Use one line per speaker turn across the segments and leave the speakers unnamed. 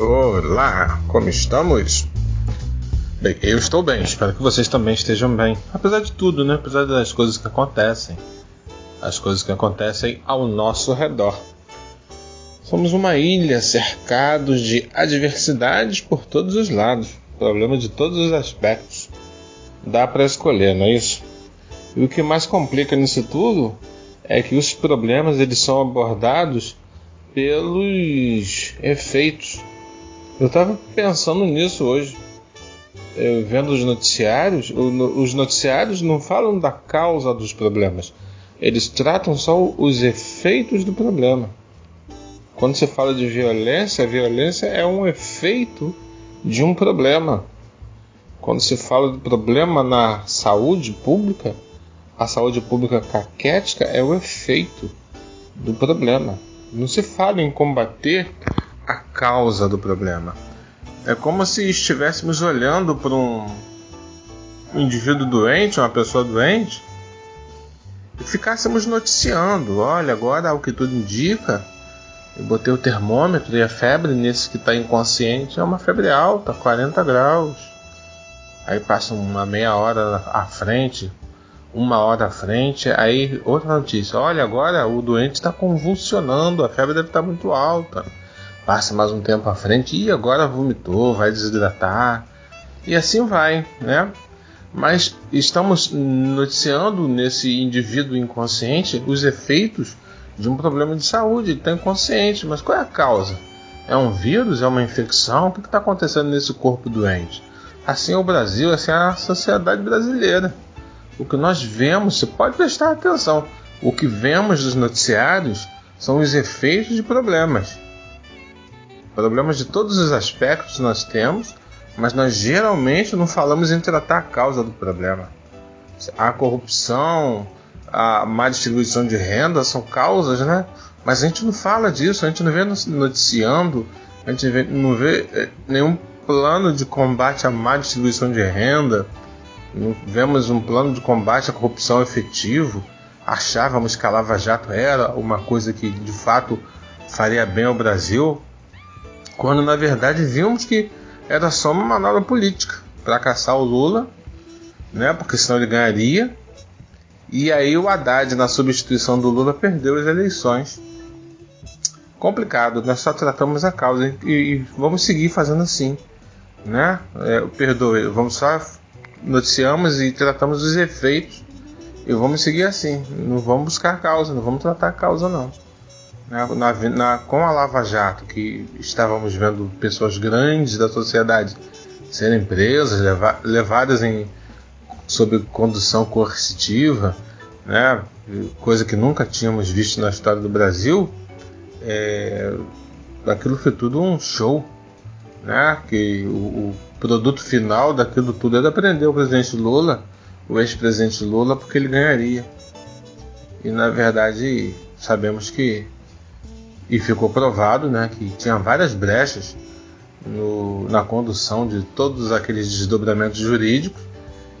Olá, como estamos? Bem, eu estou bem, espero que vocês também estejam bem. Apesar de tudo, né? Apesar das coisas que acontecem. As coisas que acontecem ao nosso redor. Somos uma ilha cercados de adversidades por todos os lados. Problemas de todos os aspectos. Dá para escolher, não é isso? E o que mais complica nisso tudo é que os problemas eles são abordados pelos efeitos. Eu estava pensando nisso hoje eu, vendo os noticiários, os noticiários não falam da causa dos problemas, eles tratam só os efeitos do problema. Quando se fala de violência, a violência é um efeito de um problema. Quando se fala de problema na saúde pública, a saúde pública caquética é o efeito do problema. Não se fala em combater a causa do problema. É como se estivéssemos olhando para um indivíduo doente, uma pessoa doente, e ficássemos noticiando: olha, agora o que tudo indica, eu botei o termômetro e a febre nesse que está inconsciente é uma febre alta, 40 graus. Aí passa uma meia hora à frente, uma hora à frente, aí outra notícia: olha, agora o doente está convulsionando, a febre deve estar tá muito alta passa mais um tempo à frente e agora vomitou, vai desidratar e assim vai, né? Mas estamos noticiando nesse indivíduo inconsciente os efeitos de um problema de saúde, ele está inconsciente, mas qual é a causa? É um vírus? É uma infecção? O que está acontecendo nesse corpo doente? Assim é o Brasil, assim é a sociedade brasileira. O que nós vemos, você pode prestar atenção, o que vemos dos noticiários são os efeitos de problemas. Problemas de todos os aspectos nós temos, mas nós geralmente não falamos em tratar a causa do problema. A corrupção, a má distribuição de renda são causas, né? Mas a gente não fala disso, a gente não vê noticiando, a gente não vê eh, nenhum plano de combate à má distribuição de renda, não vemos um plano de combate à corrupção efetivo. Achávamos que a Lava Jato era uma coisa que de fato faria bem ao Brasil, quando na verdade vimos que era só uma manobra política para caçar o Lula, né? Porque senão ele ganharia. E aí o Haddad, na substituição do Lula, perdeu as eleições. Complicado, nós só tratamos a causa e, e vamos seguir fazendo assim, né? É, perdoe, vamos só noticiamos e tratamos os efeitos e vamos seguir assim. Não vamos buscar causa, não vamos tratar a causa não. Na, na, com a Lava Jato, que estávamos vendo pessoas grandes da sociedade serem presas, leva, levadas em, sob condução coercitiva, né, coisa que nunca tínhamos visto na história do Brasil, é, aquilo foi tudo um show. Né, que o, o produto final daquilo tudo era prender o presidente Lula, o ex-presidente Lula, porque ele ganharia. E na verdade sabemos que e ficou provado né, que tinha várias brechas no, na condução de todos aqueles desdobramentos jurídicos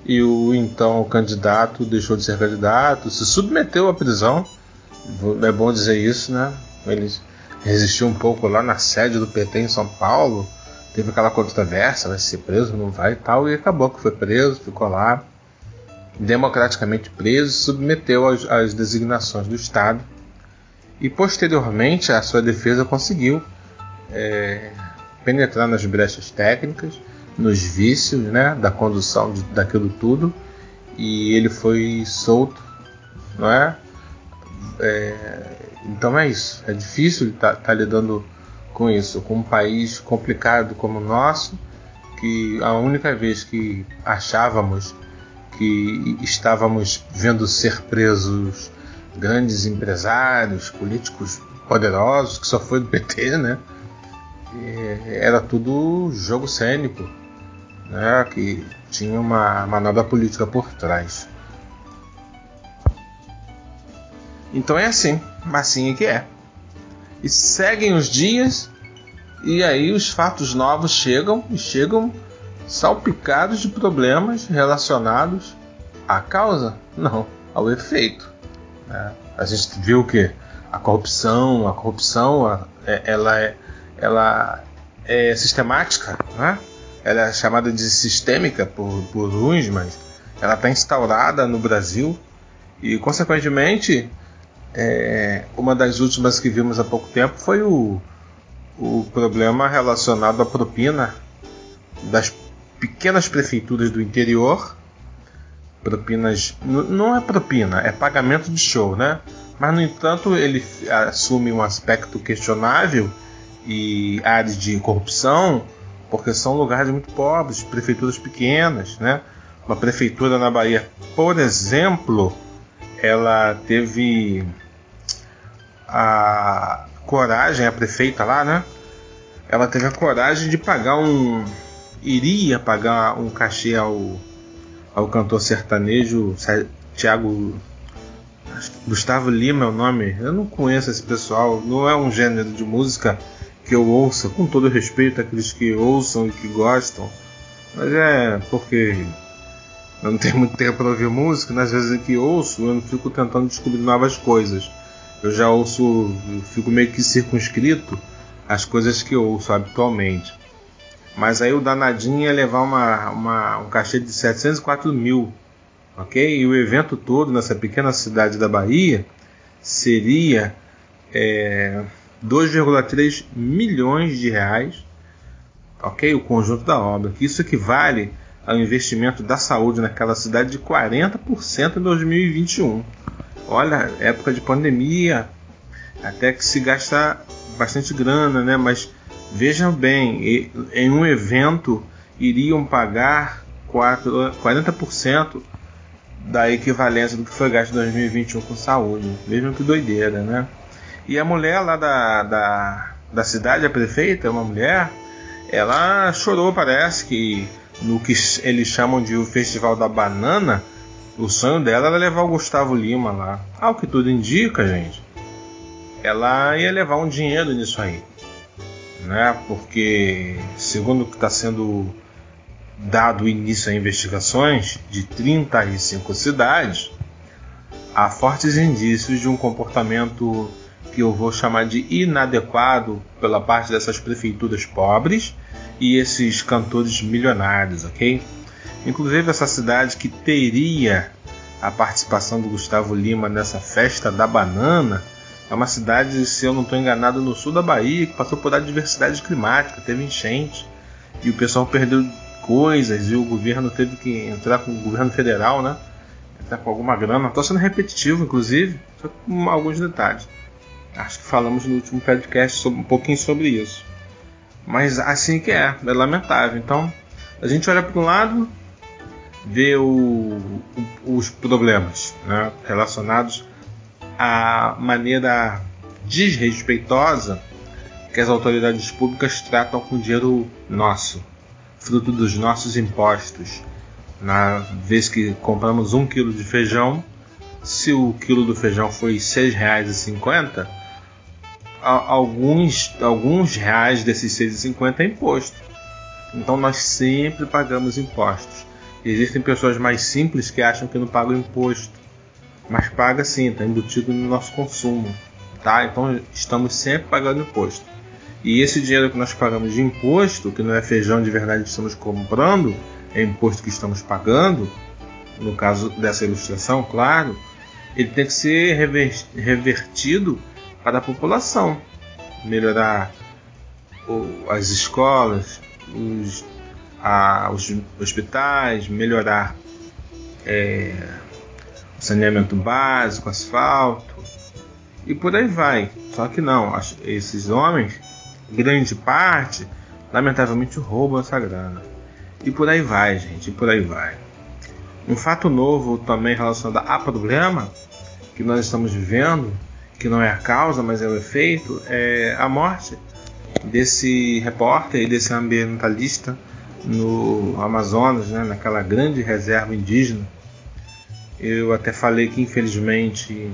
e o então candidato deixou de ser candidato, se submeteu à prisão. É bom dizer isso, né? Ele resistiu um pouco lá na sede do PT em São Paulo, teve aquela controvérsia, vai ser preso, não vai e tal, e acabou que foi preso, ficou lá, democraticamente preso, submeteu às designações do Estado e posteriormente a sua defesa conseguiu é, penetrar nas brechas técnicas, nos vícios né, da condução de, daquilo tudo e ele foi solto, não é? é então é isso. É difícil estar tá, tá lidando com isso, com um país complicado como o nosso, que a única vez que achávamos que estávamos vendo ser presos grandes empresários, políticos poderosos, que só foi do PT, né? Era tudo jogo cênico, né? Que tinha uma manobra política por trás. Então é assim, é que é. E seguem os dias e aí os fatos novos chegam e chegam salpicados de problemas relacionados à causa? Não, ao efeito. Né? A gente viu que a corrupção, a corrupção, é, ela é, ela é, sistemática, né? ela é chamada de sistêmica por, por uns, mas ela está instaurada no Brasil e, consequentemente, é, uma das últimas que vimos há pouco tempo foi o, o problema relacionado à propina das pequenas prefeituras do interior. Propinas. Não é propina, é pagamento de show, né? Mas, no entanto, ele assume um aspecto questionável e áreas de corrupção, porque são lugares muito pobres, prefeituras pequenas, né? Uma prefeitura na Bahia, por exemplo, ela teve a coragem, a prefeita lá, né? Ela teve a coragem de pagar um. iria pagar um cachê ao, ao cantor sertanejo Tiago. Gustavo Lima é o nome. Eu não conheço esse pessoal, não é um gênero de música que eu ouça, com todo respeito àqueles que ouçam e que gostam. Mas é porque eu não tenho muito tempo para ouvir música, nas vezes que ouço, eu não fico tentando descobrir novas coisas eu já ouço, eu fico meio que circunscrito às coisas que eu ouço habitualmente. Mas aí o danadinho ia levar uma, uma, um cachê de 704 mil, ok? E o evento todo nessa pequena cidade da Bahia seria é, 2,3 milhões de reais, ok? O conjunto da obra. Isso equivale ao investimento da saúde naquela cidade de 40% em 2021 olha, época de pandemia, até que se gasta bastante grana, né? Mas vejam bem, em um evento iriam pagar 4, 40% da equivalência do que foi gasto em 2021 com saúde. Vejam que doideira, né? E a mulher lá da, da, da cidade, a prefeita, uma mulher, ela chorou, parece que no que eles chamam de o Festival da Banana, o sonho dela era levar o Gustavo Lima lá. Ao que tudo indica, gente, ela ia levar um dinheiro nisso aí. Né? Porque, segundo o que está sendo dado início a investigações de 35 cidades, há fortes indícios de um comportamento que eu vou chamar de inadequado pela parte dessas prefeituras pobres e esses cantores milionários, ok? Inclusive essa cidade que teria a participação do Gustavo Lima nessa festa da banana é uma cidade, se eu não estou enganado, no sul da Bahia, que passou por adversidade climática, teve enchente e o pessoal perdeu coisas e o governo teve que entrar com o governo federal, né? Entrar com alguma grana. Estou sendo repetitivo, inclusive, só com alguns detalhes. Acho que falamos no último podcast sobre, um pouquinho sobre isso. Mas assim que é, é lamentável. Então, a gente olha para um lado, vê o, o, os problemas né, relacionados à maneira desrespeitosa que as autoridades públicas tratam com dinheiro nosso, fruto dos nossos impostos. Na vez que compramos um quilo de feijão, se o quilo do feijão foi R$ 6,50, alguns, alguns reais desses 6,50 é imposto. Então nós sempre pagamos impostos. Existem pessoas mais simples que acham que não pagam imposto, mas paga sim, está embutido no nosso consumo, tá? Então estamos sempre pagando imposto. E esse dinheiro que nós pagamos de imposto, que não é feijão de verdade que estamos comprando, é imposto que estamos pagando, no caso dessa ilustração, claro, ele tem que ser revertido para a população, melhorar as escolas, os a, os hospitais, melhorar é, saneamento básico, asfalto e por aí vai. Só que não, esses homens, grande parte, lamentavelmente roubam essa grana. E por aí vai, gente, e por aí vai. Um fato novo também relacionado a problema que nós estamos vivendo, que não é a causa, mas é o efeito, é a morte desse repórter e desse ambientalista no Amazonas, né, naquela grande reserva indígena. Eu até falei que infelizmente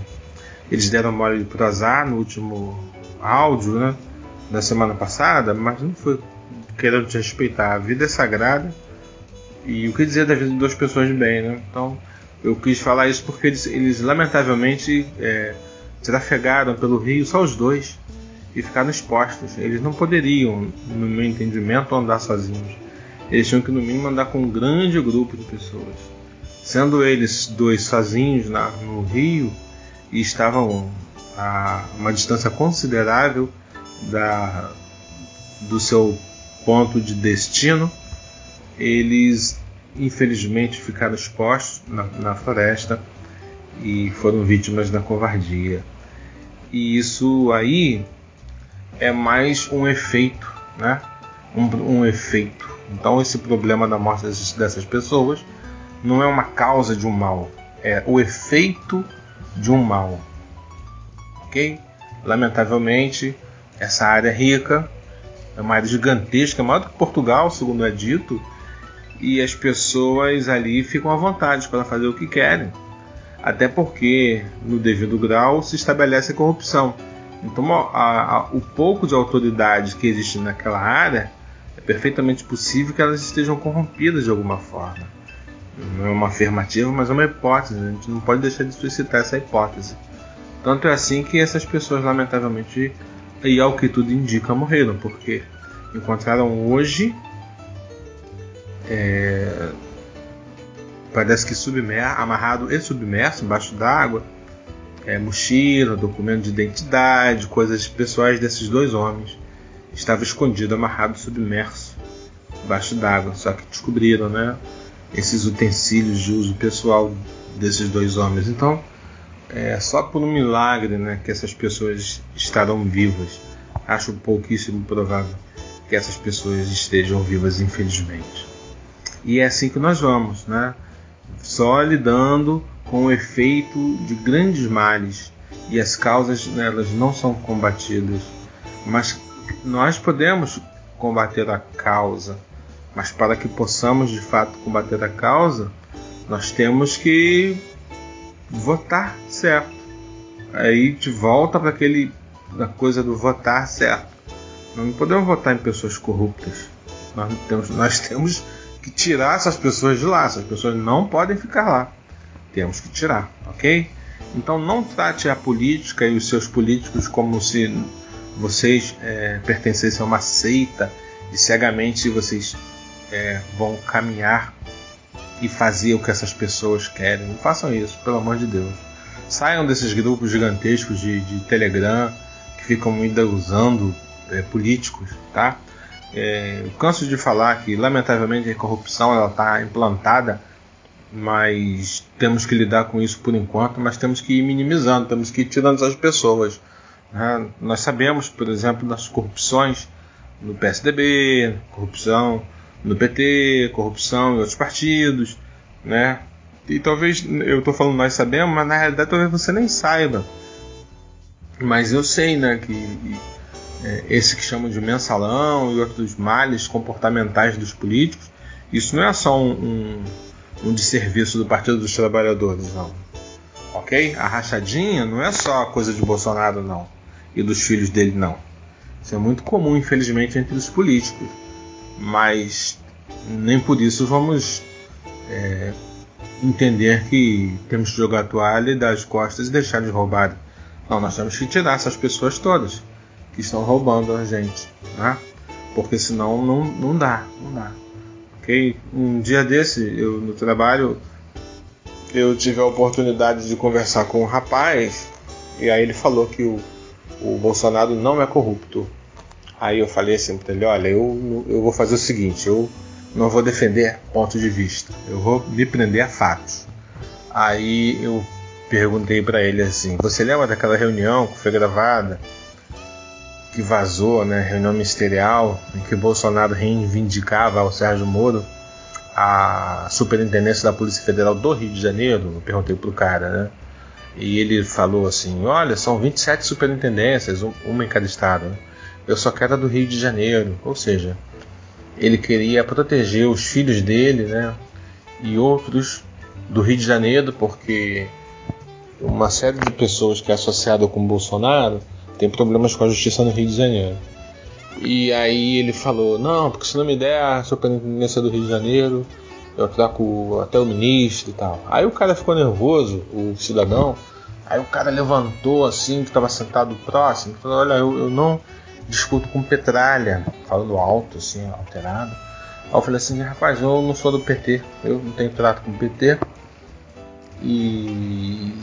eles deram mole por azar no último áudio né, da semana passada, mas não foi querendo te respeitar. A vida é sagrada e o que dizer da vida de duas pessoas bem, né? Então eu quis falar isso porque eles, eles lamentavelmente é, trafegaram pelo rio só os dois e ficaram expostos. Eles não poderiam, no meu entendimento, andar sozinhos. Eles tinham que, no mínimo, andar com um grande grupo de pessoas. Sendo eles dois sozinhos na, no rio e estavam a uma distância considerável da, do seu ponto de destino, eles infelizmente ficaram expostos na, na floresta e foram vítimas da covardia. E isso aí é mais um efeito, né? Um, um efeito. Então esse problema da morte dessas, dessas pessoas não é uma causa de um mal, é o efeito de um mal. Ok? Lamentavelmente, essa área é rica, é uma área gigantesca, maior do que Portugal, segundo é dito, e as pessoas ali ficam à vontade para fazer o que querem. Até porque, no devido grau, se estabelece a corrupção. Então, a, a, o pouco de autoridade que existe naquela área é perfeitamente possível que elas estejam corrompidas de alguma forma. Não é uma afirmativa, mas é uma hipótese. A gente não pode deixar de suscitar essa hipótese. Tanto é assim que essas pessoas, lamentavelmente, e ao que tudo indica, morreram, porque encontraram hoje. É, parece que submer, amarrado e submerso embaixo d'água. É, mochila, documento de identidade, coisas pessoais desses dois homens. Estava escondido, amarrado, submerso embaixo d'água. Só que descobriram, né? Esses utensílios de uso pessoal desses dois homens. Então, é só por um milagre né, que essas pessoas estarão vivas. Acho pouquíssimo provável que essas pessoas estejam vivas, infelizmente. E é assim que nós vamos, né? Só lidando com o efeito de grandes males e as causas elas não são combatidas, mas nós podemos combater a causa, mas para que possamos de fato combater a causa, nós temos que votar certo. Aí de volta para aquele da coisa do votar certo. Nós não podemos votar em pessoas corruptas. Nós temos, nós temos que tirar essas pessoas de lá. Essas pessoas não podem ficar lá. Temos que tirar, ok? Então não trate a política e os seus políticos como se vocês é, pertencessem a uma seita e cegamente vocês é, vão caminhar e fazer o que essas pessoas querem. Não façam isso, pelo amor de Deus. Saiam desses grupos gigantescos de, de Telegram que ficam ainda usando é, políticos, tá? É, eu canso de falar que, lamentavelmente, a corrupção está implantada, mas temos que lidar com isso por enquanto, mas temos que ir minimizando, temos que ir tirando essas pessoas. Né? Nós sabemos, por exemplo, das corrupções no PSDB, corrupção no PT, corrupção em outros partidos, né? E talvez eu estou falando nós sabemos, mas na realidade talvez você nem saiba. Mas eu sei, né, que é, esse que chamam de mensalão e outros males comportamentais dos políticos, isso não é só um, um, um desserviço do Partido dos Trabalhadores, não. Ok? A rachadinha não é só coisa de Bolsonaro, não. E dos filhos dele, não. Isso é muito comum, infelizmente, entre os políticos mas nem por isso vamos é, entender que temos que jogar a toalha e dar as costas e deixar de roubar. Não, nós temos que tirar essas pessoas todas que estão roubando a gente, né? Porque senão não, não dá, não dá. Ok? Um dia desse, eu no trabalho, eu tive a oportunidade de conversar com um rapaz e aí ele falou que o, o Bolsonaro não é corrupto. Aí eu falei assim para ele: olha, eu, eu vou fazer o seguinte, eu não vou defender ponto de vista, eu vou me prender a fatos. Aí eu perguntei para ele assim: você lembra daquela reunião que foi gravada, que vazou, né? Reunião ministerial, em que o Bolsonaro reivindicava ao Sérgio Moro a superintendência da Polícia Federal do Rio de Janeiro? Eu perguntei pro cara, né? E ele falou assim: olha, são 27 superintendências, uma em cada estado. Né? Eu só quero do Rio de Janeiro. Ou seja, ele queria proteger os filhos dele, né? E outros do Rio de Janeiro, porque uma série de pessoas que é associada com Bolsonaro tem problemas com a justiça no Rio de Janeiro. E aí ele falou: Não, porque se não me der a superintendência do Rio de Janeiro, eu troco até o ministro e tal. Aí o cara ficou nervoso, o cidadão, Aí o cara levantou assim, que estava sentado próximo, falou: Olha, eu, eu não discuto com Petralha, falando alto, assim, alterado. Aí eu falei assim: Rapaz, eu não sou do PT, eu não tenho trato com o PT. E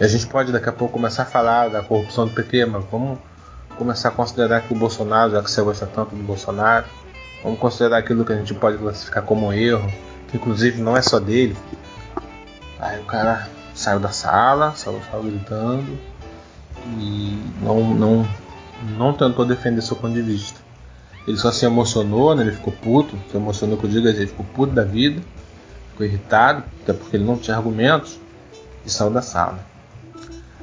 a gente pode daqui a pouco começar a falar da corrupção do PT, mas vamos começar a considerar que o Bolsonaro, já que você gosta tanto do Bolsonaro, vamos considerar aquilo que a gente pode classificar como erro, que inclusive não é só dele. Aí o cara saiu da sala, saiu, saiu gritando e não, não, não tentou defender seu ponto de vista. Ele só se emocionou, né? ele ficou puto, se emocionou com o diga, ele ficou puto da vida, ficou irritado, até porque ele não tinha argumentos e saiu da sala.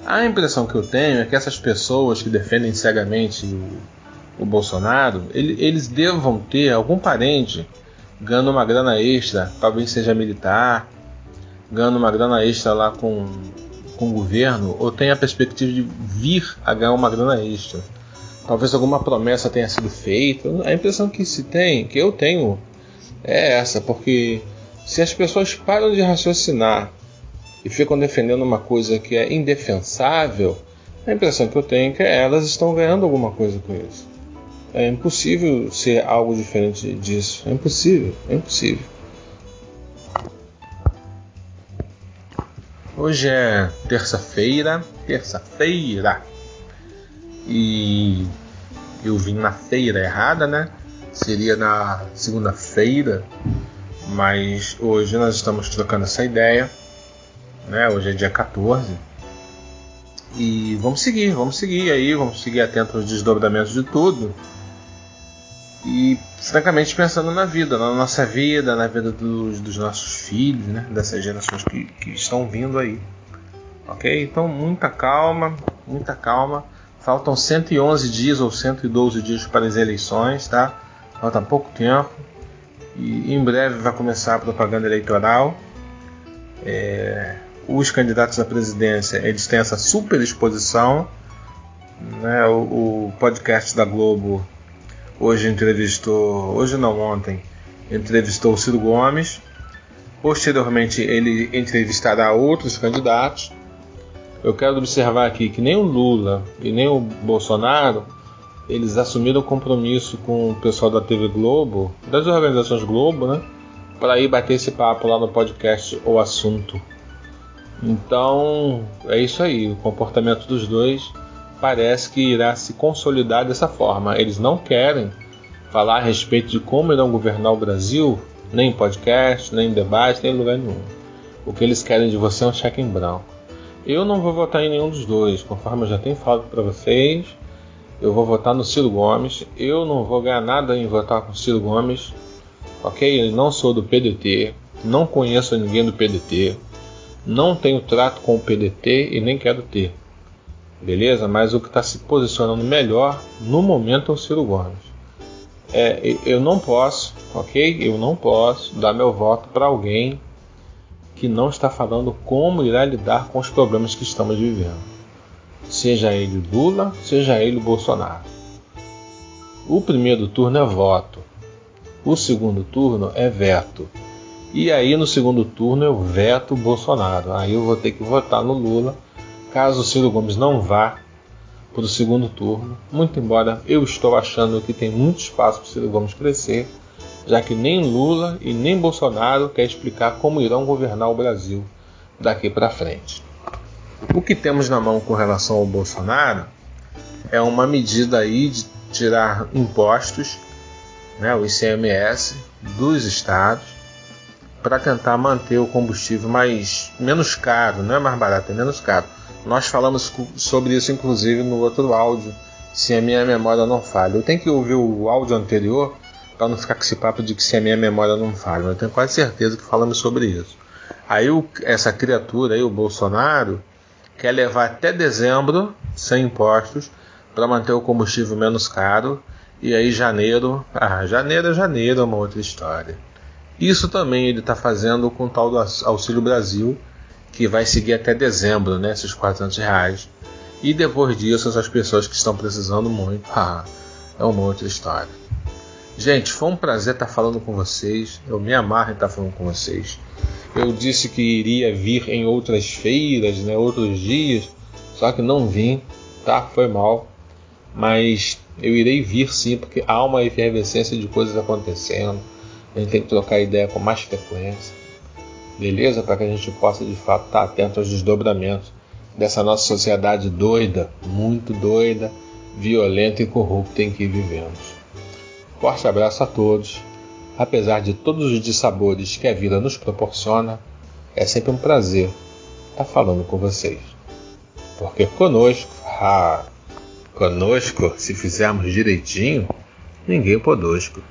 A impressão que eu tenho é que essas pessoas que defendem cegamente o, o Bolsonaro, ele, eles devam ter algum parente ganhando uma grana extra, talvez seja militar, ganhando uma grana extra lá com, com o governo, ou tem a perspectiva de vir a ganhar uma grana extra. Talvez alguma promessa tenha sido feita. A impressão que se tem, que eu tenho, é essa, porque se as pessoas param de raciocinar e ficam defendendo uma coisa que é indefensável, a impressão que eu tenho é que elas estão ganhando alguma coisa com isso. É impossível ser algo diferente disso. É impossível, é impossível. Hoje é terça-feira, terça-feira. E eu vim na feira errada, né? Seria na segunda-feira, mas hoje nós estamos trocando essa ideia né? Hoje é dia 14. E vamos seguir, vamos seguir aí, vamos seguir atento aos desdobramentos de tudo. E francamente pensando na vida, na nossa vida, na vida dos, dos nossos filhos, né? Dessas gerações que, que estão vindo aí. Ok? Então muita calma, muita calma. Faltam 111 dias ou 112 dias para as eleições, tá? Falta pouco tempo. E em breve vai começar a propaganda eleitoral. É, os candidatos à presidência eles têm essa super exposição. Né? O, o, podcast da Globo hoje entrevistou, hoje não ontem, entrevistou o Ciro Gomes. Posteriormente ele entrevistará outros candidatos. Eu quero observar aqui que nem o Lula e nem o Bolsonaro eles assumiram compromisso com o pessoal da TV Globo, das organizações Globo, né, para ir bater esse papo lá no podcast O Assunto. Então é isso aí, o comportamento dos dois parece que irá se consolidar dessa forma. Eles não querem falar a respeito de como irão governar o Brasil, nem em podcast, nem em debate, nem em lugar nenhum. O que eles querem de você é um cheque em branco. Eu não vou votar em nenhum dos dois, conforme eu já tenho falado para vocês. Eu vou votar no Ciro Gomes. Eu não vou ganhar nada em votar com o Ciro Gomes, ok? Eu não sou do PDT, não conheço ninguém do PDT. Não tenho trato com o PDT e nem quero ter. Beleza? Mas o que está se posicionando melhor no momento é o Ciro Gomes. É, eu não posso, ok? Eu não posso dar meu voto para alguém que não está falando como irá lidar com os problemas que estamos vivendo. Seja ele Lula, seja ele Bolsonaro. O primeiro turno é voto. O segundo turno é veto. E aí no segundo turno eu veto o Bolsonaro. Aí eu vou ter que votar no Lula, caso o Ciro Gomes não vá para o segundo turno. Muito embora eu estou achando que tem muito espaço para o Ciro Gomes crescer, já que nem Lula e nem Bolsonaro quer explicar como irão governar o Brasil daqui para frente. O que temos na mão com relação ao Bolsonaro é uma medida aí de tirar impostos, né, o ICMS, dos estados para tentar manter o combustível mais menos caro, não é mais barato, é menos caro. Nós falamos sobre isso inclusive no outro áudio, se a minha memória não falha. Eu tenho que ouvir o áudio anterior para não ficar com esse papo de que se a minha memória não falha. Eu tenho quase certeza que falamos sobre isso. Aí o, essa criatura aí, o Bolsonaro, quer levar até dezembro sem impostos para manter o combustível menos caro. E aí janeiro, ah, janeiro é janeiro, é uma outra história. Isso também ele está fazendo com o tal do Auxílio Brasil, que vai seguir até dezembro, né, esses 400 reais. E depois disso, essas pessoas que estão precisando muito, ah, é uma outra história. Gente, foi um prazer estar falando com vocês. Eu me amarro em estar falando com vocês. Eu disse que iria vir em outras feiras, né, outros dias, Só que não vim, tá? Foi mal. Mas eu irei vir sim, porque há uma efervescência de coisas acontecendo. A gente tem que trocar ideia com mais frequência. Beleza? Para que a gente possa de fato estar atento aos desdobramentos dessa nossa sociedade doida, muito doida, violenta e corrupta em que vivemos. Forte abraço a todos. Apesar de todos os dissabores que a vida nos proporciona, é sempre um prazer estar falando com vocês. Porque conosco, ah, conosco, se fizermos direitinho, ninguém podosco.